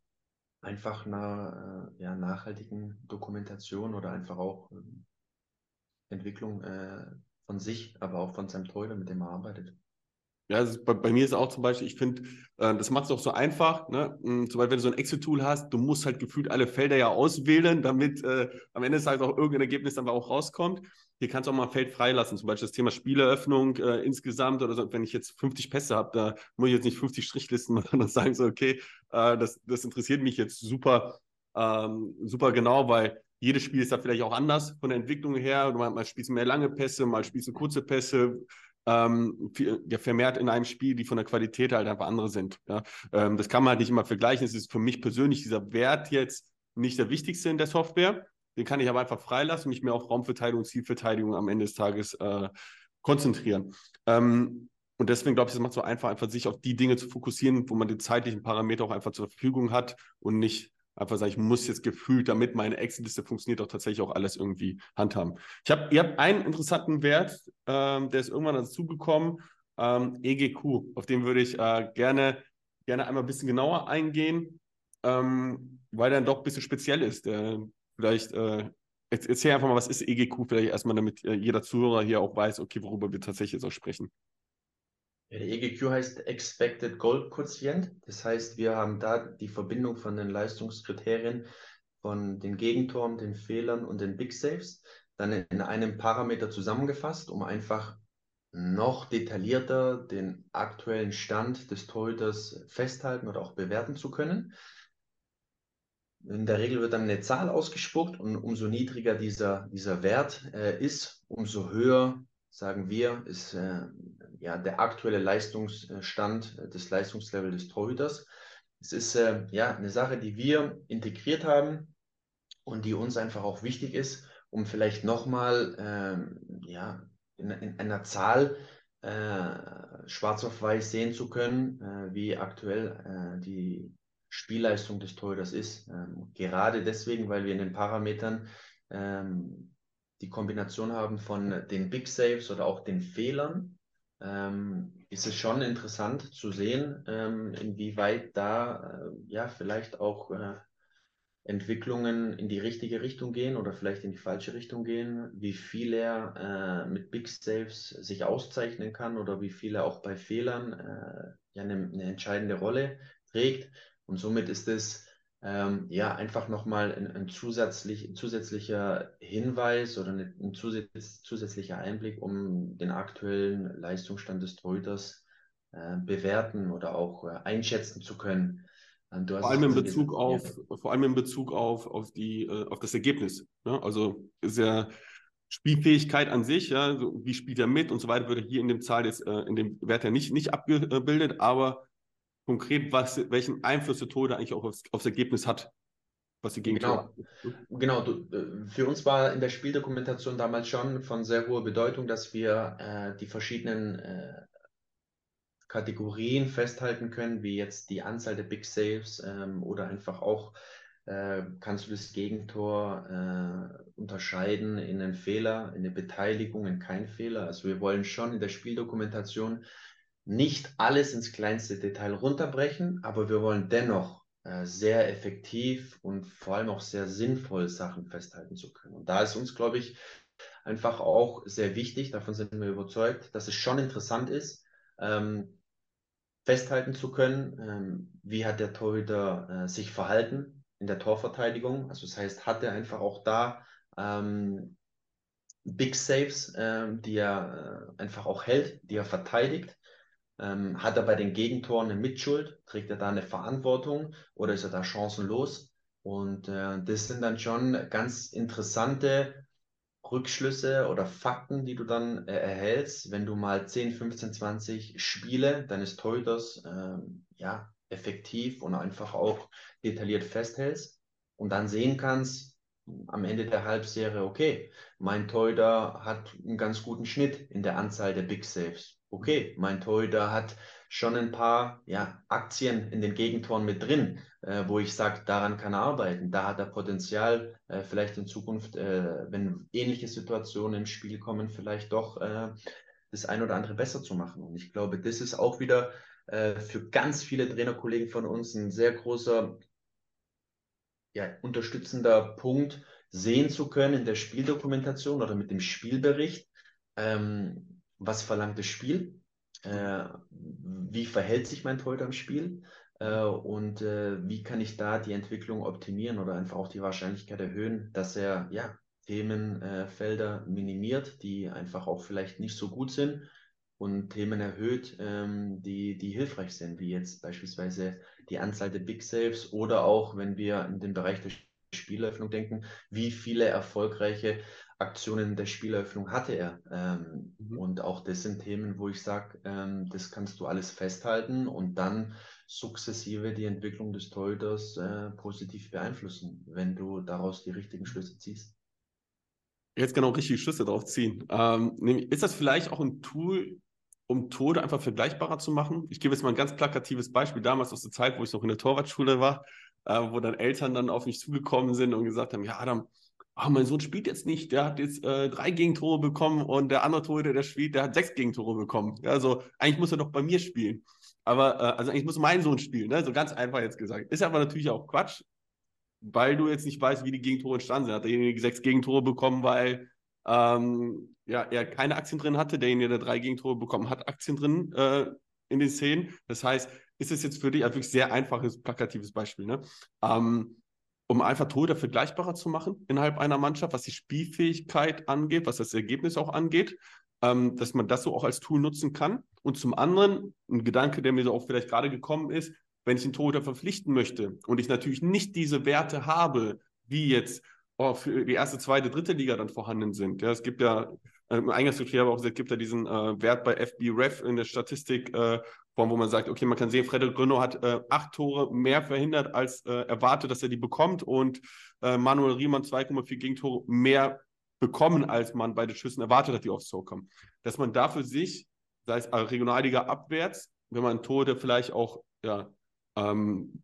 einfach einer äh, ja, nachhaltigen Dokumentation oder einfach auch ähm, Entwicklung äh, von sich, aber auch von seinem Torhüter, mit dem er arbeitet. Ja, also bei, bei, mir ist auch zum Beispiel, ich finde, äh, das macht es auch so einfach. Ne? Hm, zum wenn du so ein Excel-Tool hast, du musst halt gefühlt alle Felder ja auswählen, damit äh, am Ende des Tages auch irgendein Ergebnis dann auch rauskommt. Hier kannst du auch mal ein Feld freilassen, zum Beispiel das Thema Spieleröffnung äh, insgesamt oder so. Wenn ich jetzt 50 Pässe habe, da muss ich jetzt nicht 50 Strichlisten machen und sagen so, okay, äh, das, das interessiert mich jetzt super, ähm, super genau, weil jedes Spiel ist da vielleicht auch anders von der Entwicklung her. Mal, mal spielst du mehr lange Pässe, mal spielst du kurze Pässe ähm, ja, vermehrt in einem Spiel, die von der Qualität halt einfach andere sind. Ja? Ähm, das kann man halt nicht immer vergleichen. Es ist für mich persönlich dieser Wert jetzt nicht der wichtigste in der Software. Den kann ich aber einfach freilassen mich mehr auf Raumverteidigung, Zielverteidigung am Ende des Tages äh, konzentrieren. Ähm, und deswegen glaube ich, es macht so einfach, einfach sich auf die Dinge zu fokussieren, wo man die zeitlichen Parameter auch einfach zur Verfügung hat und nicht einfach sagen, ich muss jetzt gefühlt, damit meine Excel-Liste funktioniert, auch tatsächlich auch alles irgendwie handhaben. Ich habe, ihr habt einen interessanten Wert, ähm, der ist irgendwann dazugekommen, ähm, EGQ, auf den würde ich äh, gerne, gerne einmal ein bisschen genauer eingehen, ähm, weil der dann doch ein bisschen speziell ist. Äh, vielleicht äh, erzähl einfach mal, was ist EGQ vielleicht erstmal, damit äh, jeder Zuhörer hier auch weiß, okay, worüber wir tatsächlich jetzt auch sprechen. Ja, der EGQ heißt Expected Goal Quotient. Das heißt, wir haben da die Verbindung von den Leistungskriterien von den Gegentoren, den Fehlern und den Big Saves dann in einem Parameter zusammengefasst, um einfach noch detaillierter den aktuellen Stand des Torhüters festhalten oder auch bewerten zu können. In der Regel wird dann eine Zahl ausgespuckt und umso niedriger dieser, dieser Wert äh, ist, umso höher sagen wir, ist äh, ja der aktuelle Leistungsstand äh, des Leistungslevels des Torhüters. Es ist äh, ja eine Sache, die wir integriert haben und die uns einfach auch wichtig ist, um vielleicht nochmal ähm, ja, in, in, einer Zahl äh, schwarz auf weiß sehen zu können, äh, wie aktuell äh, die Spielleistung des Torhüters ist. Ähm, gerade deswegen, weil wir in den Parametern ähm, die Kombination haben von den Big Saves oder auch den Fehlern, ähm, ist es schon interessant zu sehen, ähm, inwieweit da äh, ja vielleicht auch äh, Entwicklungen in die richtige Richtung gehen oder vielleicht in die falsche Richtung gehen, wie viel er äh, mit Big Saves sich auszeichnen kann oder wie viel er auch bei Fehlern äh, ja eine, eine entscheidende Rolle trägt. Und somit ist es ähm, ja, einfach nochmal ein, ein zusätzlich, zusätzlicher Hinweis oder ein zusätz, zusätzlicher Einblick, um den aktuellen Leistungsstand des Torhüters äh, bewerten oder auch äh, einschätzen zu können. Ähm, vor allem in Bezug auf, ja. vor allem in Bezug auf, auf, die, äh, auf das Ergebnis. Ne? Also ist ja Spielfähigkeit an sich, ja, so, wie spielt er mit und so weiter, würde hier in dem Zahl jetzt, äh, in dem Wert ja nicht, nicht abgebildet, aber konkret, was, welchen Einfluss der Tode eigentlich auch aufs, aufs Ergebnis hat. Was die genau, genau du, äh, für uns war in der Spieldokumentation damals schon von sehr hoher Bedeutung, dass wir äh, die verschiedenen äh, Kategorien festhalten können, wie jetzt die Anzahl der Big Saves ähm, oder einfach auch äh, kannst du das Gegentor äh, unterscheiden in einen Fehler, in eine Beteiligung, in keinen Fehler. Also wir wollen schon in der Spieldokumentation nicht alles ins kleinste Detail runterbrechen, aber wir wollen dennoch äh, sehr effektiv und vor allem auch sehr sinnvoll Sachen festhalten zu können. Und da ist uns, glaube ich, einfach auch sehr wichtig, davon sind wir überzeugt, dass es schon interessant ist, ähm, festhalten zu können, ähm, wie hat der Torhüter äh, sich verhalten in der Torverteidigung. Also das heißt, hat er einfach auch da ähm, Big Saves, äh, die er äh, einfach auch hält, die er verteidigt. Ähm, hat er bei den Gegentoren eine Mitschuld? Trägt er da eine Verantwortung oder ist er da chancenlos? Und äh, das sind dann schon ganz interessante Rückschlüsse oder Fakten, die du dann äh, erhältst, wenn du mal 10, 15, 20 Spiele deines Torhüters äh, ja, effektiv und einfach auch detailliert festhältst und dann sehen kannst, am Ende der Halbserie, okay, mein Torhüter hat einen ganz guten Schnitt in der Anzahl der Big Saves okay, mein Torhüter hat schon ein paar ja, Aktien in den Gegentoren mit drin, äh, wo ich sage, daran kann er arbeiten. Da hat er Potenzial, äh, vielleicht in Zukunft, äh, wenn ähnliche Situationen ins Spiel kommen, vielleicht doch äh, das ein oder andere besser zu machen. Und ich glaube, das ist auch wieder äh, für ganz viele Trainerkollegen von uns ein sehr großer ja, unterstützender Punkt, sehen zu können in der Spieldokumentation oder mit dem Spielbericht. Ähm, was verlangt das Spiel, äh, wie verhält sich mein Torhüter im Spiel? Äh, und äh, wie kann ich da die Entwicklung optimieren oder einfach auch die Wahrscheinlichkeit erhöhen, dass er ja Themenfelder minimiert, die einfach auch vielleicht nicht so gut sind und Themen erhöht, ähm, die, die hilfreich sind, wie jetzt beispielsweise die Anzahl der Big Saves oder auch, wenn wir in den Bereich der Spieleröffnung denken, wie viele erfolgreiche Aktionen der Spieleröffnung hatte er. Ähm, mhm. Und auch das sind Themen, wo ich sage, ähm, das kannst du alles festhalten und dann sukzessive die Entwicklung des Torhüters äh, positiv beeinflussen, wenn du daraus die richtigen Schlüsse ziehst. Jetzt genau richtige Schlüsse drauf ziehen. Ähm, ist das vielleicht auch ein Tool, um Tode einfach vergleichbarer zu machen? Ich gebe jetzt mal ein ganz plakatives Beispiel damals aus der Zeit, wo ich noch in der Torwartschule war, äh, wo dann Eltern dann auf mich zugekommen sind und gesagt haben, ja Adam, oh, mein Sohn spielt jetzt nicht, der hat jetzt äh, drei Gegentore bekommen und der andere Torhüter, der spielt, der hat sechs Gegentore bekommen. Ja, also eigentlich muss er doch bei mir spielen. Aber äh, also eigentlich muss mein Sohn spielen, ne? so ganz einfach jetzt gesagt. Ist aber natürlich auch Quatsch, weil du jetzt nicht weißt, wie die Gegentore entstanden sind. Hat derjenige sechs Gegentore bekommen, weil ähm, ja, er keine Aktien drin hatte, derjenige, der drei Gegentore bekommen hat, Aktien drin äh, in den Szenen. Das heißt, ist es jetzt für dich ein wirklich sehr einfaches, plakatives Beispiel. Ne? Ähm, um einfach Tode vergleichbarer zu machen innerhalb einer Mannschaft, was die Spielfähigkeit angeht, was das Ergebnis auch angeht, ähm, dass man das so auch als Tool nutzen kann. Und zum anderen, ein Gedanke, der mir so auch vielleicht gerade gekommen ist, wenn ich einen Torhüter verpflichten möchte und ich natürlich nicht diese Werte habe, wie jetzt oh, für die erste, zweite, dritte Liga dann vorhanden sind. Ja, es gibt ja, äh, Eingangsgespräch aber auch gesagt, gibt ja diesen äh, Wert bei FB-Ref in der Statistik, äh, wo man sagt, okay, man kann sehen, Frederik Grünow hat äh, acht Tore mehr verhindert, als äh, erwartet, dass er die bekommt und äh, Manuel Riemann 2,4 Gegentore mehr bekommen, als man bei den Schüssen erwartet hat, die aufs Tor kommen. Dass man da für sich, sei es äh, Regionalliga abwärts, wenn man Tore vielleicht auch ja, ähm,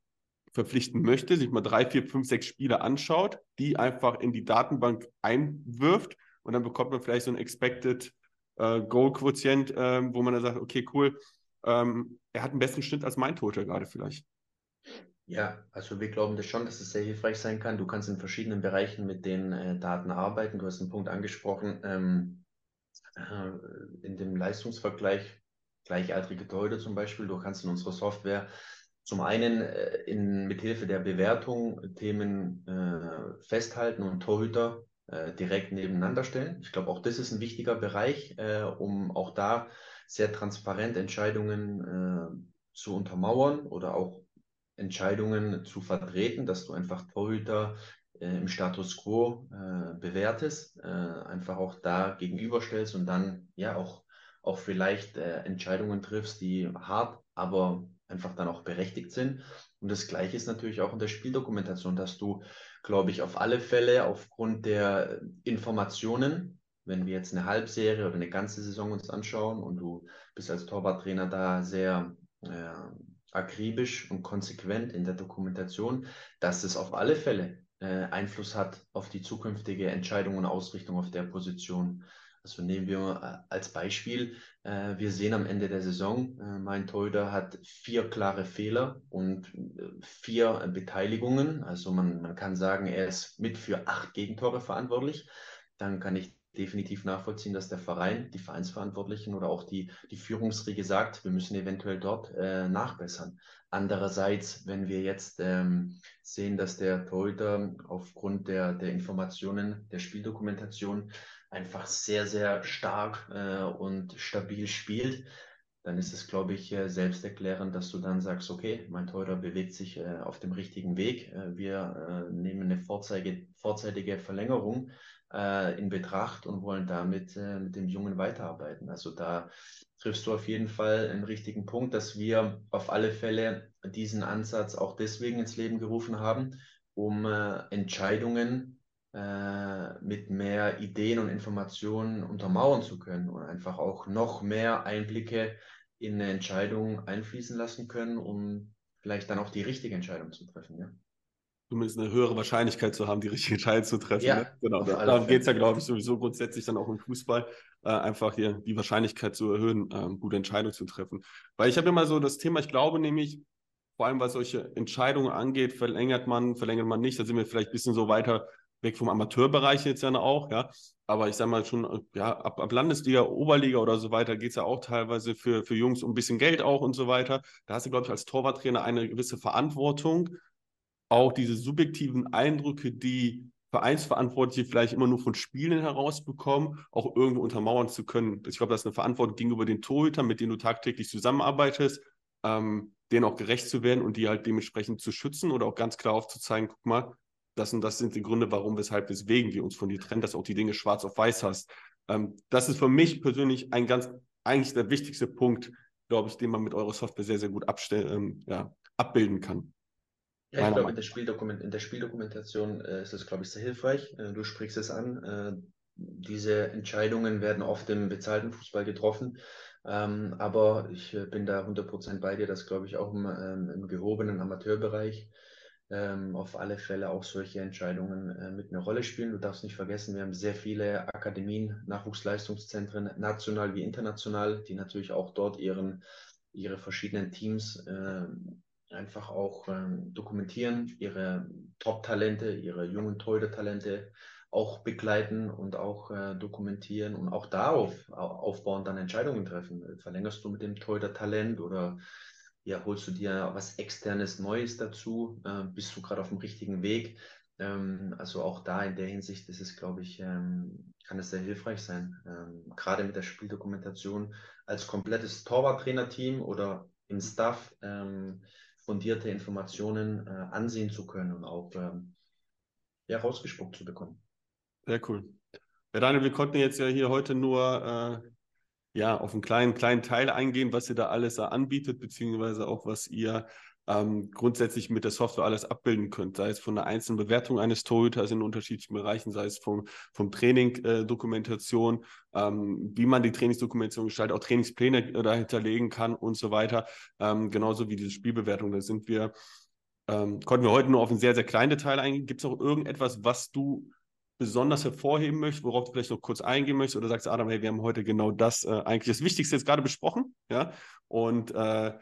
verpflichten möchte, sich mal drei, vier, fünf, sechs Spiele anschaut, die einfach in die Datenbank einwirft und dann bekommt man vielleicht so ein Expected äh, Goal-Quotient, äh, wo man dann sagt, okay, cool, ähm, er hat einen besseren Schnitt als mein Toter gerade vielleicht. Ja, also wir glauben das schon, dass es sehr hilfreich sein kann. Du kannst in verschiedenen Bereichen mit den äh, Daten arbeiten. Du hast einen Punkt angesprochen, ähm, äh, in dem Leistungsvergleich, gleichaltrige Torhüter zum Beispiel. Du kannst in unserer Software zum einen äh, in, mit Hilfe der Bewertung Themen äh, festhalten und Torhüter äh, direkt nebeneinander stellen. Ich glaube, auch das ist ein wichtiger Bereich, äh, um auch da sehr transparent Entscheidungen äh, zu untermauern oder auch Entscheidungen zu vertreten, dass du einfach Torhüter äh, im Status quo äh, bewertest, äh, einfach auch da gegenüberstellst und dann ja auch, auch vielleicht äh, Entscheidungen triffst, die hart, aber einfach dann auch berechtigt sind. Und das Gleiche ist natürlich auch in der Spieldokumentation, dass du, glaube ich, auf alle Fälle aufgrund der Informationen, wenn wir jetzt eine Halbserie oder eine ganze Saison uns anschauen und du bist als Torwarttrainer da sehr äh, akribisch und konsequent in der Dokumentation, dass es auf alle Fälle äh, Einfluss hat auf die zukünftige Entscheidung und Ausrichtung auf der Position. Also nehmen wir äh, als Beispiel, äh, wir sehen am Ende der Saison, äh, mein Torhüter hat vier klare Fehler und vier Beteiligungen. Also man, man kann sagen, er ist mit für acht Gegentore verantwortlich. Dann kann ich definitiv nachvollziehen, dass der Verein, die Vereinsverantwortlichen oder auch die, die Führungsriege sagt, wir müssen eventuell dort äh, nachbessern. Andererseits, wenn wir jetzt ähm, sehen, dass der Torhüter aufgrund der, der Informationen, der Spieldokumentation einfach sehr, sehr stark äh, und stabil spielt, dann ist es, glaube ich, äh, selbsterklärend, dass du dann sagst, okay, mein Torhüter bewegt sich äh, auf dem richtigen Weg. Äh, wir äh, nehmen eine vorzeitige, vorzeitige Verlängerung äh, in Betracht und wollen damit äh, mit dem Jungen weiterarbeiten. Also da triffst du auf jeden Fall einen richtigen Punkt, dass wir auf alle Fälle diesen Ansatz auch deswegen ins Leben gerufen haben, um äh, Entscheidungen äh, mit mehr Ideen und Informationen untermauern zu können und einfach auch noch mehr Einblicke in eine Entscheidung einfließen lassen können, um vielleicht dann auch die richtige Entscheidung zu treffen. Ja? Zumindest eine höhere Wahrscheinlichkeit zu haben, die richtige Entscheidung zu treffen. Ja, ne? Genau, darum geht es ja, glaube ich, sowieso grundsätzlich dann auch im Fußball, äh, einfach hier die Wahrscheinlichkeit zu erhöhen, äh, gute Entscheidungen zu treffen. Weil ich habe immer so das Thema, ich glaube nämlich, vor allem was solche Entscheidungen angeht, verlängert man, verlängert man nicht, da sind wir vielleicht ein bisschen so weiter weg vom Amateurbereich jetzt dann auch, ja. Aber ich sag mal schon, ja, ab, ab Landesliga, Oberliga oder so weiter geht es ja auch teilweise für, für Jungs um ein bisschen Geld auch und so weiter. Da hast du, glaube ich, als Torwarttrainer eine gewisse Verantwortung, auch diese subjektiven Eindrücke, die Vereinsverantwortliche vielleicht immer nur von Spielen herausbekommen, auch irgendwo untermauern zu können. Ich glaube, das ist eine Verantwortung gegenüber den Torhütern, mit denen du tagtäglich zusammenarbeitest, ähm, denen auch gerecht zu werden und die halt dementsprechend zu schützen oder auch ganz klar aufzuzeigen, guck mal, das und das sind die Gründe, warum, weshalb, weswegen wir uns von dir trennen, dass du auch die Dinge schwarz auf weiß hast. Ähm, das ist für mich persönlich ein ganz, eigentlich der wichtigste Punkt, glaube ich, den man mit eurer Software sehr, sehr gut ähm, ja, abbilden kann. Ja, ich glaube, in, der Spieldokument in der Spieldokumentation äh, ist es, glaube ich, sehr hilfreich. Äh, du sprichst es an. Äh, diese Entscheidungen werden oft im bezahlten Fußball getroffen. Ähm, aber ich äh, bin da 100% bei dir, dass, glaube ich, auch im, ähm, im gehobenen Amateurbereich ähm, auf alle Fälle auch solche Entscheidungen äh, mit einer Rolle spielen. Du darfst nicht vergessen, wir haben sehr viele Akademien, Nachwuchsleistungszentren, national wie international, die natürlich auch dort ihren, ihre verschiedenen Teams äh, einfach auch ähm, dokumentieren, ihre Top-Talente, ihre jungen Torhüter-Talente auch begleiten und auch äh, dokumentieren und auch darauf aufbauen, dann Entscheidungen treffen. Verlängerst du mit dem Torhüter-Talent oder ja, holst du dir was externes Neues dazu? Äh, bist du gerade auf dem richtigen Weg? Ähm, also auch da in der Hinsicht ist es, glaube ich, ähm, kann es sehr hilfreich sein, ähm, gerade mit der Spieldokumentation als komplettes Torwarttrainerteam oder im Staff ähm, fundierte Informationen äh, ansehen zu können und auch ähm, ja, rausgespuckt zu bekommen. Sehr cool. Ja, Daniel, wir konnten jetzt ja hier heute nur äh, ja, auf einen kleinen, kleinen Teil eingehen, was ihr da alles anbietet, beziehungsweise auch, was ihr ähm, grundsätzlich mit der Software alles abbilden könnt, sei es von der einzelnen Bewertung eines Torhüters in unterschiedlichen Bereichen, sei es vom, vom Training, äh, ähm, wie man die Trainingsdokumentation gestaltet, auch Trainingspläne äh, dahinter legen kann und so weiter, ähm, genauso wie diese Spielbewertung. Da sind wir, ähm, konnten wir heute nur auf einen sehr, sehr kleinen Detail eingehen. Gibt es auch irgendetwas, was du besonders hervorheben möchtest, worauf du vielleicht noch kurz eingehen möchtest oder sagst, Adam, hey, wir haben heute genau das äh, eigentlich das Wichtigste jetzt gerade besprochen, ja, und äh,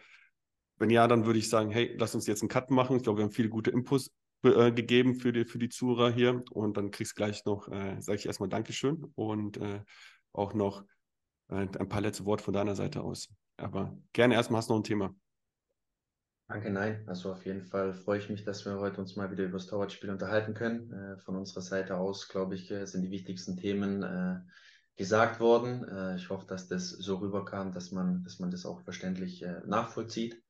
wenn ja, dann würde ich sagen, hey, lass uns jetzt einen Cut machen. Ich glaube, wir haben viele gute Inputs äh, gegeben für die, für die Zuhörer hier. Und dann kriegst du gleich noch, äh, sage ich erstmal Dankeschön und äh, auch noch äh, ein paar letzte Worte von deiner Seite aus. Aber gerne erstmal hast du noch ein Thema. Danke, nein. Also auf jeden Fall freue ich mich, dass wir heute uns mal wieder über das Torwartspiel unterhalten können. Äh, von unserer Seite aus, glaube ich, äh, sind die wichtigsten Themen gesagt worden. ich hoffe, dass das so rüberkam, dass man, dass man das auch verständlich nachvollzieht.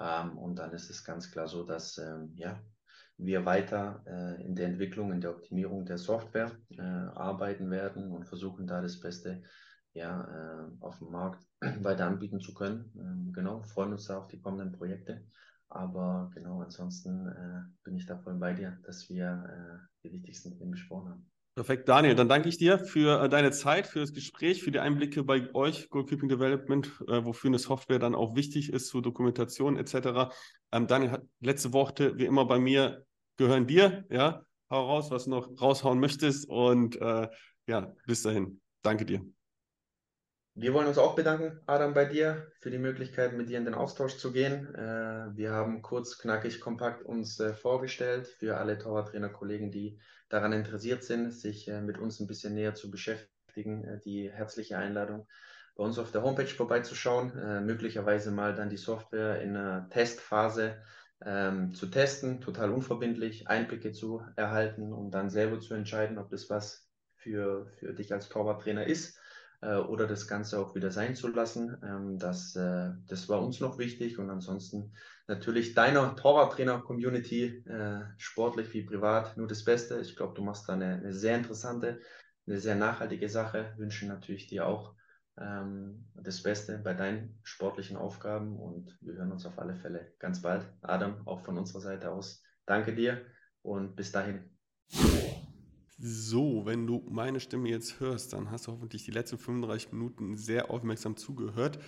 Ähm, und dann ist es ganz klar so, dass ähm, ja, wir weiter äh, in der Entwicklung, in der Optimierung der Software äh, arbeiten werden und versuchen da das Beste ja, äh, auf dem Markt weiter anbieten zu können. Ähm, genau, freuen uns da auf die kommenden Projekte. Aber genau, ansonsten äh, bin ich da voll bei dir, dass wir äh, die wichtigsten Themen besprochen haben. Perfekt, Daniel. Dann danke ich dir für äh, deine Zeit, für das Gespräch, für die Einblicke bei euch, Goalkeeping Development, äh, wofür eine Software dann auch wichtig ist zur Dokumentation etc. Ähm, Daniel, letzte Worte wie immer bei mir gehören dir. Ja, hau raus, was du noch raushauen möchtest. Und äh, ja, bis dahin. Danke dir. Wir wollen uns auch bedanken, Adam, bei dir für die Möglichkeit, mit dir in den Austausch zu gehen. Äh, wir haben kurz, knackig, kompakt uns äh, vorgestellt für alle Torwarttrainer-Kollegen, die daran interessiert sind, sich äh, mit uns ein bisschen näher zu beschäftigen. Die herzliche Einladung, bei uns auf der Homepage vorbeizuschauen, möglicherweise mal dann die Software in einer Testphase ähm, zu testen, total unverbindlich, Einblicke zu erhalten, um dann selber zu entscheiden, ob das was für, für dich als Torwarttrainer ist äh, oder das Ganze auch wieder sein zu lassen. Ähm, das, äh, das war uns noch wichtig und ansonsten natürlich deiner Torwarttrainer-Community, äh, sportlich wie privat, nur das Beste. Ich glaube, du machst da eine, eine, sehr interessante, eine sehr nachhaltige Sache. Wünschen natürlich dir auch ähm, das Beste bei deinen sportlichen Aufgaben und wir hören uns auf alle Fälle ganz bald. Adam, auch von unserer Seite aus, danke dir und bis dahin. So, wenn du meine Stimme jetzt hörst, dann hast du hoffentlich die letzten 35 Minuten sehr aufmerksam zugehört.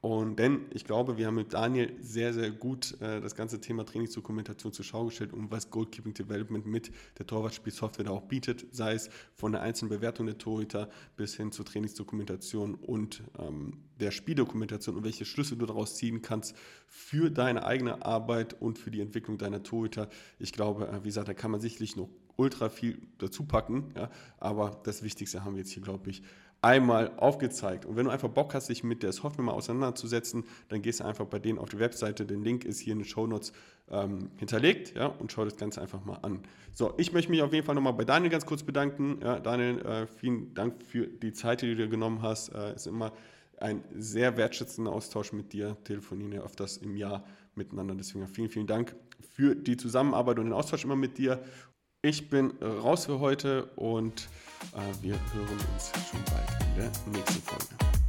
Und denn ich glaube, wir haben mit Daniel sehr, sehr gut äh, das ganze Thema Trainingsdokumentation zur Schau gestellt und was Goalkeeping Development mit der Torwartspielsoftware da auch bietet, sei es von der einzelnen Bewertung der Torhüter bis hin zur Trainingsdokumentation und ähm, der Spieldokumentation und welche Schlüsse du daraus ziehen kannst für deine eigene Arbeit und für die Entwicklung deiner Torhüter. Ich glaube, äh, wie gesagt, da kann man sicherlich noch ultra viel dazu packen. Ja? Aber das Wichtigste haben wir jetzt hier, glaube ich, einmal aufgezeigt. Und wenn du einfach Bock hast, dich mit der Software mal auseinanderzusetzen, dann gehst du einfach bei denen auf die Webseite. Den Link ist hier in den Show Notes ähm, hinterlegt ja, und schau das Ganze einfach mal an. So, ich möchte mich auf jeden Fall nochmal bei Daniel ganz kurz bedanken. Ja, Daniel, äh, vielen Dank für die Zeit, die du dir genommen hast. Äh, ist immer ein sehr wertschätzender Austausch mit dir. Telefonieren ja öfters im Jahr miteinander. Deswegen vielen, vielen Dank für die Zusammenarbeit und den Austausch immer mit dir. Ich bin raus für heute und äh, wir hören uns schon bald in der nächsten Folge.